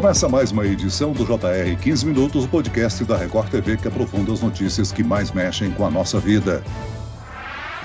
Começa mais uma edição do JR 15 Minutos, o podcast da Record TV que aprofunda as notícias que mais mexem com a nossa vida.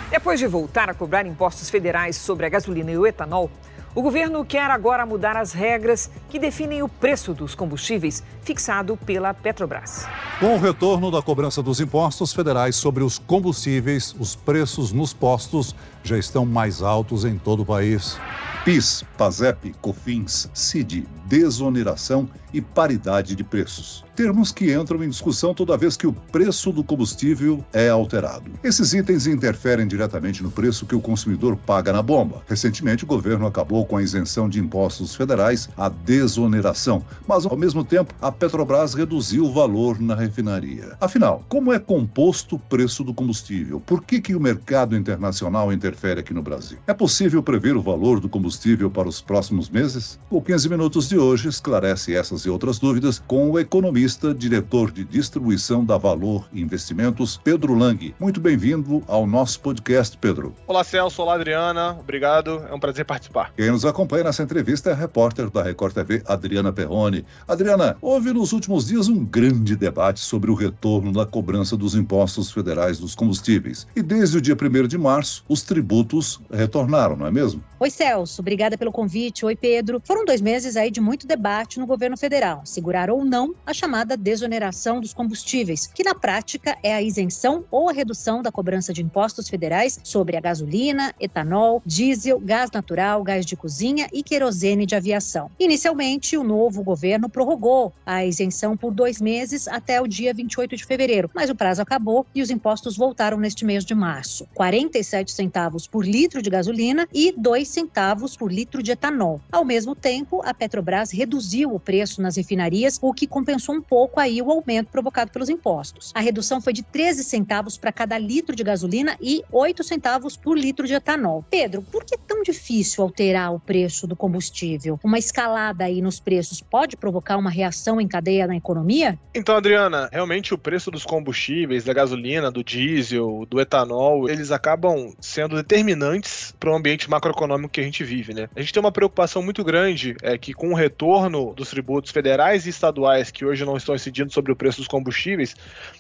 Depois de voltar a cobrar impostos federais sobre a gasolina e o etanol, o governo quer agora mudar as regras que definem o preço dos combustíveis fixado pela Petrobras. Com o retorno da cobrança dos impostos federais sobre os combustíveis, os preços nos postos já estão mais altos em todo o país. PIS, PASEP, COFINS, CID, desoneração e paridade de preços termos que entram em discussão toda vez que o preço do combustível é alterado. Esses itens interferem diretamente no preço que o consumidor paga na bomba. Recentemente, o governo acabou com a isenção de impostos federais, a desoneração, mas ao mesmo tempo, a Petrobras reduziu o valor na refinaria. Afinal, como é composto o preço do combustível? Por que, que o mercado internacional interfere aqui no Brasil? É possível prever o valor do combustível para os próximos meses? O 15 Minutos de hoje esclarece essas e outras dúvidas com o economista economista, diretor de distribuição da Valor Investimentos, Pedro Lang. Muito bem-vindo ao nosso podcast, Pedro. Olá, Celso. Olá, Adriana. Obrigado. É um prazer participar. Quem nos acompanha nessa entrevista é a repórter da Record TV, Adriana Perrone. Adriana, houve nos últimos dias um grande debate sobre o retorno da cobrança dos impostos federais dos combustíveis. E desde o dia 1 de março, os tributos retornaram, não é mesmo? Oi, Celso. Obrigada pelo convite. Oi, Pedro. Foram dois meses aí de muito debate no governo federal. Segurar ou não a chamada desoneração dos combustíveis, que na prática é a isenção ou a redução da cobrança de impostos federais sobre a gasolina, etanol, diesel, gás natural, gás de cozinha e querosene de aviação. Inicialmente, o novo governo prorrogou a isenção por dois meses até o dia 28 de fevereiro, mas o prazo acabou e os impostos voltaram neste mês de março. 47 centavos por litro de gasolina e 2 centavos por litro de etanol. Ao mesmo tempo, a Petrobras reduziu o preço nas refinarias, o que compensou um pouco aí o aumento provocado pelos impostos. A redução foi de 13 centavos para cada litro de gasolina e 8 centavos por litro de etanol. Pedro, por que é tão difícil alterar o preço do combustível? Uma escalada aí nos preços pode provocar uma reação em cadeia na economia? Então, Adriana, realmente o preço dos combustíveis, da gasolina, do diesel, do etanol, eles acabam sendo determinantes para o ambiente macroeconômico que a gente vive, né? A gente tem uma preocupação muito grande é que com o retorno dos tributos federais e estaduais que hoje não não estão incidindo sobre o preço dos combustíveis,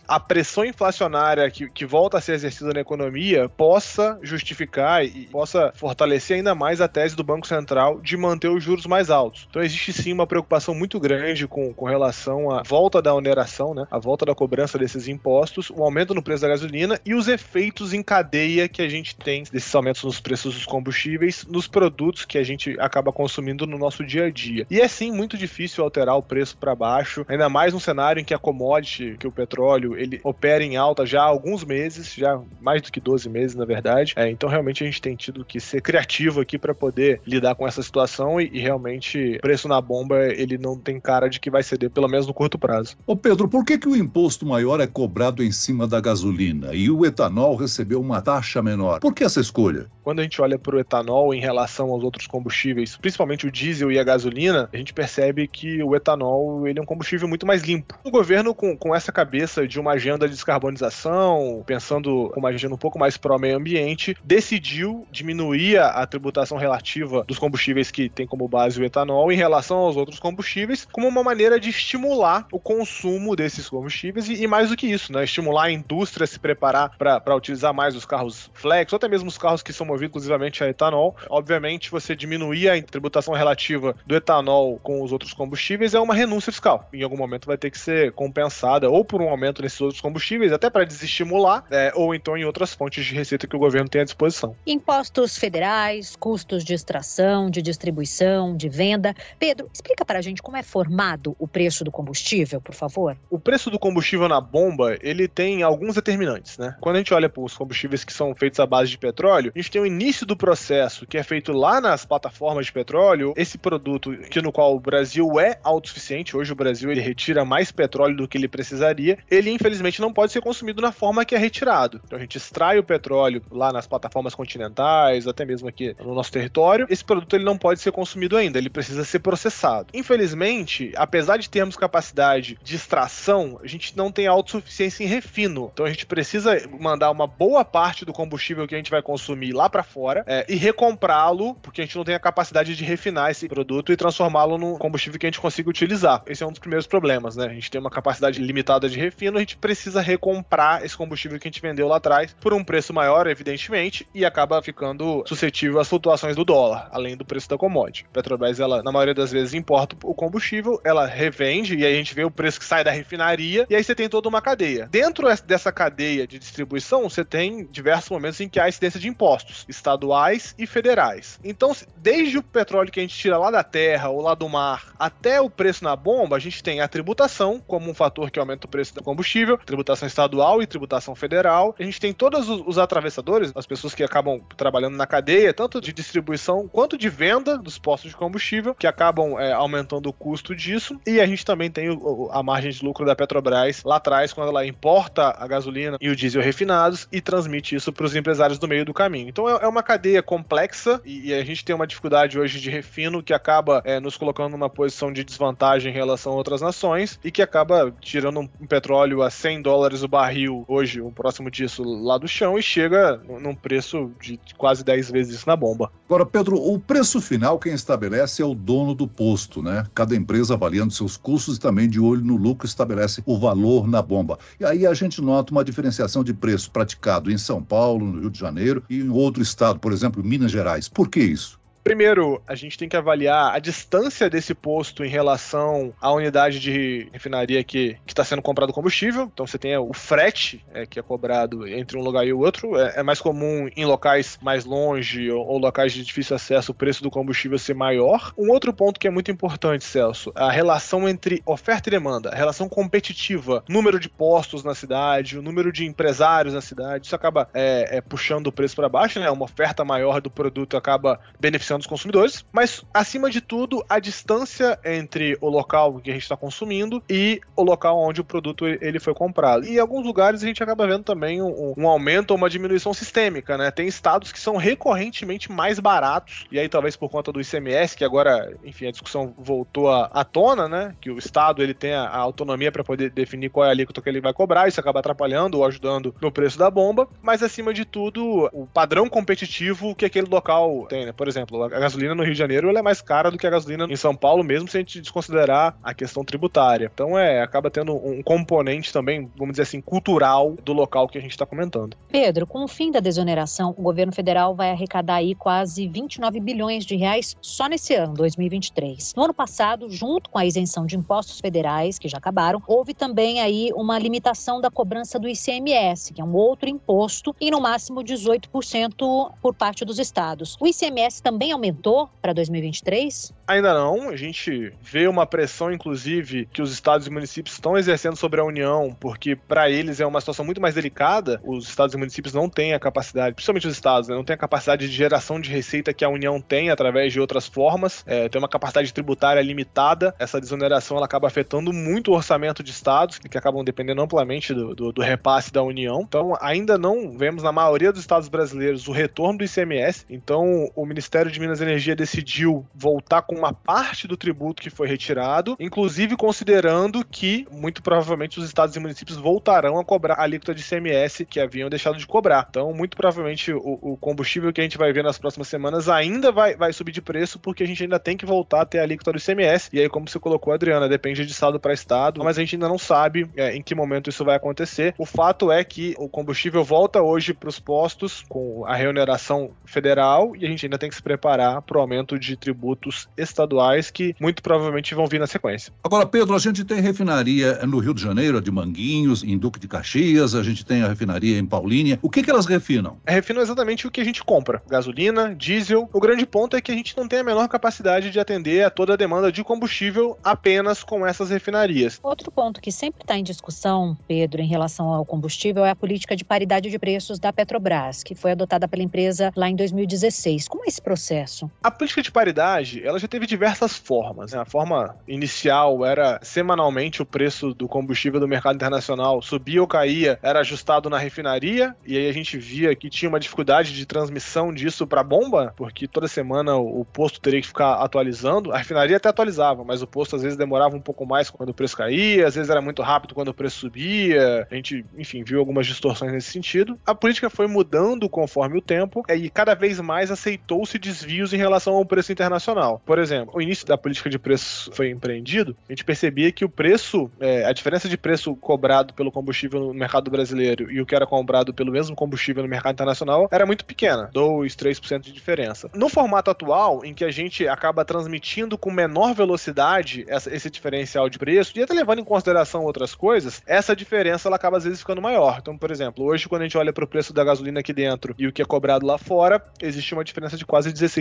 a pressão inflacionária que, que volta a ser exercida na economia possa justificar e possa fortalecer ainda mais a tese do Banco Central de manter os juros mais altos. Então existe sim uma preocupação muito grande com, com relação à volta da oneração, né, a volta da cobrança desses impostos, o aumento no preço da gasolina e os efeitos em cadeia que a gente tem desses aumentos nos preços dos combustíveis, nos produtos que a gente acaba consumindo no nosso dia a dia. E é sim muito difícil alterar o preço para baixo, ainda mais um cenário em que a commodity, que o petróleo, ele opera em alta já há alguns meses, já mais do que 12 meses, na verdade. É, então, realmente, a gente tem tido que ser criativo aqui para poder lidar com essa situação e, e, realmente, preço na bomba, ele não tem cara de que vai ceder, pelo menos no curto prazo. Ô Pedro, por que, que o imposto maior é cobrado em cima da gasolina e o etanol recebeu uma taxa menor? Por que essa escolha? Quando a gente olha para o etanol em relação aos outros combustíveis, principalmente o diesel e a gasolina, a gente percebe que o etanol ele é um combustível muito mais limpo. O governo, com, com essa cabeça de uma agenda de descarbonização, pensando uma agenda um pouco mais pró-meio ambiente, decidiu diminuir a, tributação relativa dos combustíveis que tem como base o etanol em relação aos outros combustíveis, como uma maneira de estimular o consumo desses combustíveis e, e mais do que isso, né? Estimular a indústria a se preparar para utilizar mais os carros flex, ou até mesmo os carros que são movido exclusivamente a etanol. Obviamente, você diminuir a tributação relativa do etanol com os outros combustíveis é uma renúncia fiscal. Em algum momento vai ter que ser compensada ou por um aumento nesses outros combustíveis, até para desestimular, é, ou então em outras fontes de receita que o governo tem à disposição. Impostos federais, custos de extração, de distribuição, de venda. Pedro, explica para a gente como é formado o preço do combustível, por favor. O preço do combustível na bomba, ele tem alguns determinantes, né? Quando a gente olha para os combustíveis que são feitos à base de petróleo, a gente tem o início do processo, que é feito lá nas plataformas de petróleo, esse produto que no qual o Brasil é autossuficiente, hoje o Brasil ele retira mais petróleo do que ele precisaria, ele infelizmente não pode ser consumido na forma que é retirado. Então a gente extrai o petróleo lá nas plataformas continentais, até mesmo aqui no nosso território. Esse produto ele não pode ser consumido ainda, ele precisa ser processado. Infelizmente, apesar de termos capacidade de extração, a gente não tem autossuficiência em refino. Então a gente precisa mandar uma boa parte do combustível que a gente vai consumir lá para fora é, e recomprá-lo porque a gente não tem a capacidade de refinar esse produto e transformá-lo num combustível que a gente consiga utilizar. Esse é um dos primeiros problemas, né? A gente tem uma capacidade limitada de refino, a gente precisa recomprar esse combustível que a gente vendeu lá atrás por um preço maior, evidentemente, e acaba ficando suscetível às flutuações do dólar, além do preço da commodity. A Petrobras, ela, na maioria das vezes, importa o combustível, ela revende, e aí a gente vê o preço que sai da refinaria, e aí você tem toda uma cadeia. Dentro dessa cadeia de distribuição, você tem diversos momentos em que há incidência de impostos, estaduais e federais. Então, desde o petróleo que a gente tira lá da terra ou lá do mar, até o preço na bomba, a gente tem a tributação como um fator que aumenta o preço do combustível, tributação estadual e tributação federal. A gente tem todos os atravessadores, as pessoas que acabam trabalhando na cadeia, tanto de distribuição quanto de venda dos postos de combustível, que acabam é, aumentando o custo disso. E a gente também tem a margem de lucro da Petrobras lá atrás, quando ela importa a gasolina e o diesel refinados e transmite isso para os empresários do meio do caminho. Então é, é uma cadeia complexa e, e, a gente tem uma dificuldade hoje de refino que acaba é, nos colocando numa posição de desvantagem em relação a outras nações e que acaba tirando um, petróleo a 100 dólares o barril hoje, o próximo disso, lá do chão e chega num preço de quase 10 vezes isso na bomba. Agora, Pedro, o preço final quem estabelece é o dono do posto, né? Cada empresa avaliando seus custos e também de olho no lucro estabelece o valor na bomba. E aí a gente nota uma diferenciação de preço praticado em São Paulo, no Rio de Janeiro e em outro estado, por exemplo, Minas Gerais. Por que isso? Primeiro, a gente tem que avaliar a distância desse posto em relação à unidade de refinaria que está sendo comprado combustível. Então você tem o frete é, que é cobrado entre um lugar e o outro. É, é mais comum em locais mais longe ou, ou, locais de difícil acesso o preço do combustível ser maior. Um outro ponto que é muito importante, Celso, a relação entre oferta e demanda, a relação competitiva, número de postos na cidade, o número de empresários na cidade. Isso acaba é, é puxando o preço para baixo, né? Uma oferta maior do produto acaba beneficiando dos consumidores, mas acima de tudo, a distância entre o local que a gente está consumindo e o local onde o produto ele foi comprado. E em alguns lugares a gente acaba vendo também um, um aumento ou uma diminuição sistêmica, né? Tem estados que são recorrentemente mais baratos, e aí talvez por conta do ICMS, que agora, enfim, a discussão voltou à, tona, né? Que o estado ele tem a, a autonomia para poder definir qual é a alíquota que ele vai cobrar, isso acaba atrapalhando ou ajudando no preço da bomba, mas acima de tudo, o padrão competitivo que aquele local tem, né? Por exemplo, a gasolina no Rio de Janeiro é mais cara do que a gasolina em São Paulo, mesmo se a gente desconsiderar a questão tributária. Então é, acaba tendo um componente também, vamos dizer assim, cultural do local que a gente está comentando. Pedro, com o fim da desoneração, o governo federal vai arrecadar aí quase 29 bilhões de reais só nesse ano, 2023. No ano passado, junto com a isenção de impostos federais, que já acabaram, houve também aí uma limitação da cobrança do ICMS, que é um outro imposto, e no máximo 18% por parte dos estados. O ICMS também aumentou para 2023? Ainda não. A gente vê uma pressão, inclusive, que os estados e municípios estão exercendo sobre a União, porque para eles é uma situação muito mais delicada. Os estados e municípios não têm a capacidade, principalmente os estados, né, não têm a capacidade de geração de receita que a União tem através de outras formas. É, tem uma capacidade tributária limitada. Essa desoneração ela acaba afetando muito o orçamento de estados, que acabam dependendo amplamente do, do, do repasse da União. Então, ainda não vemos na maioria dos estados brasileiros o retorno do ICMS. Então, o Ministério de Minas Energia decidiu voltar com uma parte do tributo que foi retirado, inclusive considerando que, muito provavelmente, os estados e municípios voltarão a cobrar a alíquota de ICMS que haviam deixado de cobrar. Então, muito provavelmente, o, o, combustível que a gente vai ver nas próximas semanas ainda vai, vai subir de preço, porque a gente ainda tem que voltar a ter a alíquota do ICMS. E aí, como você colocou, Adriana, depende de estado para estado, mas a gente ainda não sabe é, em que momento isso vai acontecer. O fato é que o combustível volta hoje para os postos com a reoneração federal e a gente ainda tem que se preparar para o aumento de tributos estaduais que muito provavelmente vão vir na sequência. Agora, Pedro, a gente tem refinaria no Rio de Janeiro, a de Manguinhos, em Duque de Caxias, a gente tem a refinaria em Paulínia. O que, que elas refinam? Refinam exatamente o que a gente compra: gasolina, diesel. O grande ponto é que a gente não tem a menor capacidade de atender a toda a demanda de combustível apenas com essas refinarias. Outro ponto que sempre está em discussão, Pedro, em relação ao combustível é a política de paridade de preços da Petrobras, que foi adotada pela empresa lá em 2016. Como é esse processo? A política de paridade, ela já teve diversas formas. Né? A forma inicial era semanalmente o preço do combustível do mercado internacional subia ou caía, era ajustado na refinaria, e aí a gente via que tinha uma dificuldade de transmissão disso para a bomba, porque toda semana o posto teria que ficar atualizando. A refinaria até atualizava, mas o posto às vezes demorava um pouco mais quando o preço caía, às vezes era muito rápido quando o preço subia. A gente, enfim, viu algumas distorções nesse sentido. A política foi mudando conforme o tempo, e cada vez mais aceitou-se desvios em relação ao preço internacional. Por exemplo, o início da política de preço foi empreendido, a gente percebia que o preço, é, a diferença de preço cobrado pelo combustível no mercado brasileiro e o que era comprado pelo mesmo combustível no mercado internacional era muito pequena, 2, 3% de diferença. No formato atual, em que a gente acaba transmitindo com menor velocidade essa, esse diferencial de preço, e até levando em consideração outras coisas, essa diferença ela acaba às vezes ficando maior. Então, por exemplo, hoje quando a gente olha para o preço da gasolina aqui dentro e o que é cobrado lá fora, existe uma diferença de quase 16%.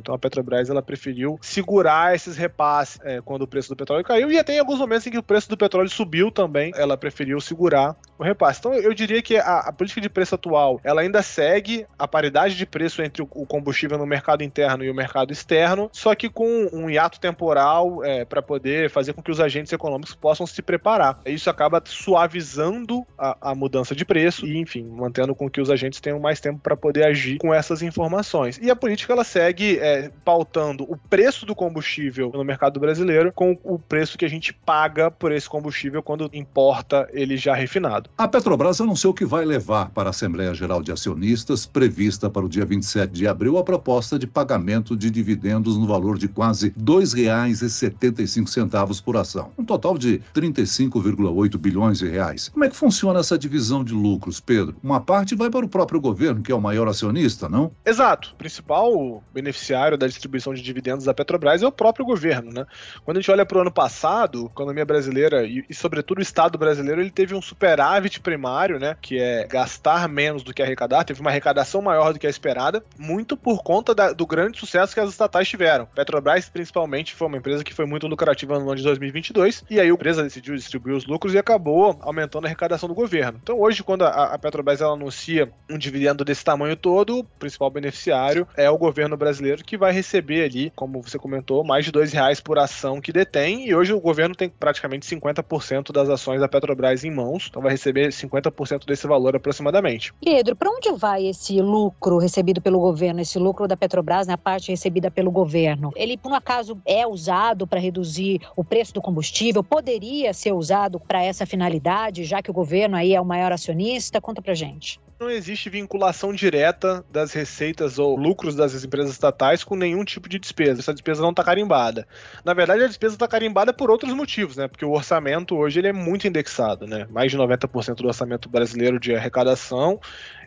Então, a Petrobras ela preferiu segurar esses repasses é, quando o preço do petróleo caiu e até em alguns momentos em que o preço do petróleo subiu também, ela preferiu segurar o repasse. Então, eu diria que a, a política de preço atual ela ainda segue a paridade de preço entre o, o combustível no mercado interno e o mercado externo, só que com um hiato temporal é, para poder fazer com que os agentes econômicos possam se preparar. Isso acaba suavizando a, a mudança de preço e, enfim, mantendo com que os agentes tenham mais tempo para poder agir com essas informações. E a política ela segue é, pautando o preço do combustível no mercado brasileiro com o preço que a gente paga por esse combustível quando importa ele já refinado. A Petrobras anunciou que vai levar para a Assembleia Geral de Acionistas, prevista para o dia 27 de abril, a proposta de pagamento de dividendos no valor de quase R$ 2,75 por ação. Um total de 35,8 bilhões de reais. Como é que funciona essa divisão de lucros, Pedro? Uma parte vai para o próprio governo, que é o maior acionista, não? Exato. O principal beneficiário da distribuição de dividendos da Petrobras é o próprio governo, né? Quando a gente olha para o ano passado, a economia brasileira e, e, sobretudo, o Estado brasileiro, ele teve um superávit primário, né? Que é gastar menos do que arrecadar, teve uma arrecadação maior do que a esperada, muito por conta da, do grande sucesso que as estatais tiveram. Petrobras, principalmente, foi uma empresa que foi muito lucrativa no ano de 2022, e aí a empresa decidiu distribuir os lucros e acabou aumentando a arrecadação do governo. Então, hoje, quando a, a Petrobras ela anuncia um dividendo desse tamanho todo, o principal beneficiário é o governo brasileiro que vai receber ali, como você comentou, mais de dois reais por ação que detém, e hoje o governo tem praticamente 50% das ações da Petrobras em mãos, então vai receber 50% desse valor aproximadamente. Pedro, para onde vai esse lucro recebido pelo governo, esse lucro da Petrobras, na né, parte recebida pelo governo? Ele, por um acaso, é usado para reduzir o preço do combustível? Poderia ser usado para essa finalidade, já que o governo aí é o maior acionista? Conta para gente não existe vinculação direta das receitas ou lucros das empresas estatais com nenhum tipo de despesa. Essa despesa não está carimbada. Na verdade, a despesa está carimbada por outros motivos, né? Porque o orçamento hoje ele é muito indexado, né? Mais de 90% do orçamento brasileiro de arrecadação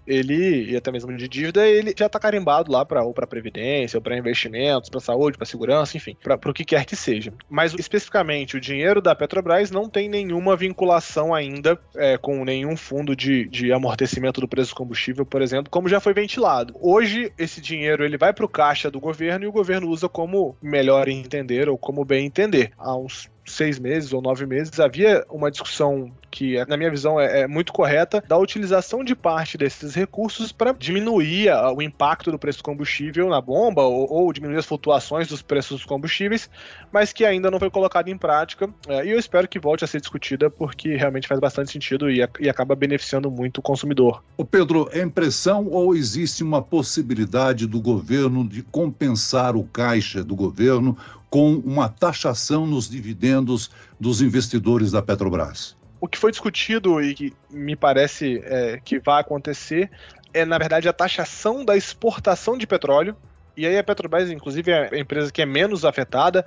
ele, e até mesmo de dívida, ele já está carimbado lá para ou para previdência, ou para investimentos, para saúde, para segurança, enfim, para o que quer que seja. Mas especificamente o dinheiro da Petrobras não tem nenhuma vinculação ainda é, com nenhum fundo de, de amortecimento do preço do combustível, por exemplo, como já foi ventilado. Hoje esse dinheiro ele vai para o caixa do governo e o governo usa como melhor entender ou como bem entender. Há uns seis meses ou nove meses, havia uma discussão que, na minha visão, é, é muito correta, da utilização de parte desses recursos para diminuir a, o impacto do preço do combustível na bomba ou, ou, diminuir as flutuações dos preços dos combustíveis, mas que ainda não foi colocado em prática. É, e eu espero que volte a ser discutida porque realmente faz bastante sentido e, e acaba beneficiando muito o consumidor. O Pedro, é impressão ou existe uma possibilidade do governo de compensar o caixa do governo com uma taxação nos dividendos dos investidores da Petrobras? O que foi discutido e que me parece é, que vai acontecer é, na verdade, a taxação da exportação de petróleo. E aí a Petrobras, inclusive, é a empresa que é menos afetada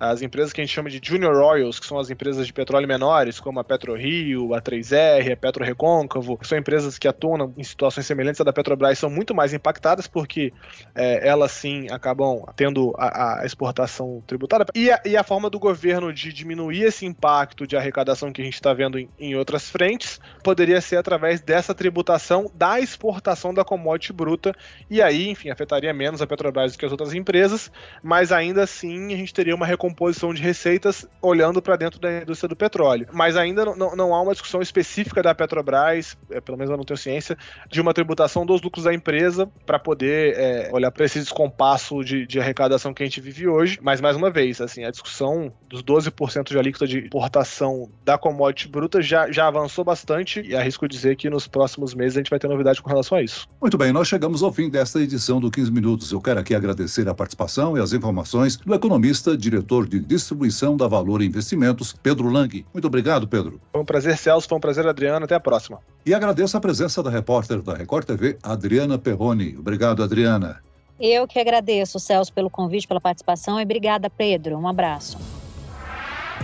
as empresas que a gente chama de Junior Oils, que são as empresas de petróleo menores, como a PetroRio, a 3R, a Petro Recôncavo, são empresas que atuam em situações semelhantes à da Petrobras, são muito mais impactadas porque é, elas sim acabam tendo a, a exportação tributária. E a, e a, forma do governo de diminuir esse impacto de arrecadação que a gente está vendo em, em outras frentes poderia ser através dessa tributação da exportação da commodity bruta, e aí, enfim, afetaria menos a Petrobras do que as outras empresas, mas ainda assim a gente teria uma recompensa composição de receitas olhando para dentro da indústria do petróleo. Mas ainda não, não há uma discussão específica da Petrobras, é, pelo menos eu não tenho ciência, de uma tributação dos lucros da empresa para poder é, olhar para esse descompasso de, de, arrecadação que a gente vive hoje. Mas, mais uma vez, assim, a discussão dos 12% de alíquota de importação da commodity bruta já, já avançou bastante e arrisco dizer que nos próximos meses a gente vai ter novidade com relação a isso. Muito bem, nós chegamos ao fim desta edição do 15 Minutos. Eu quero aqui agradecer a participação e as informações do economista, diretor diretor de distribuição da Valor Investimentos, Pedro Lang. Muito obrigado, Pedro. Foi um prazer, Celso. Foi um prazer, Adriano. Até a próxima. E agradeço a presença da repórter da Record TV, Adriana Perrone. Obrigado, Adriana. Eu que agradeço, Celso, pelo convite, pela participação e obrigada, Pedro. Um abraço.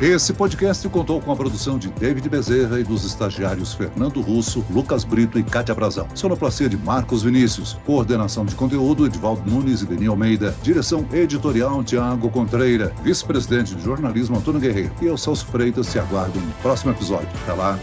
Esse podcast contou com a produção de David Bezerra e dos estagiários Fernando Russo, Lucas Brito e Cátia Brazão. Sonoplastia de Marcos Vinícius. Coordenação de conteúdo Edvaldo Nunes e Denis Almeida. Direção editorial Tiago Contreira. Vice-presidente de jornalismo Antônio Guerreiro. E eu, Celso Freitas, te aguardo no próximo episódio. Até lá.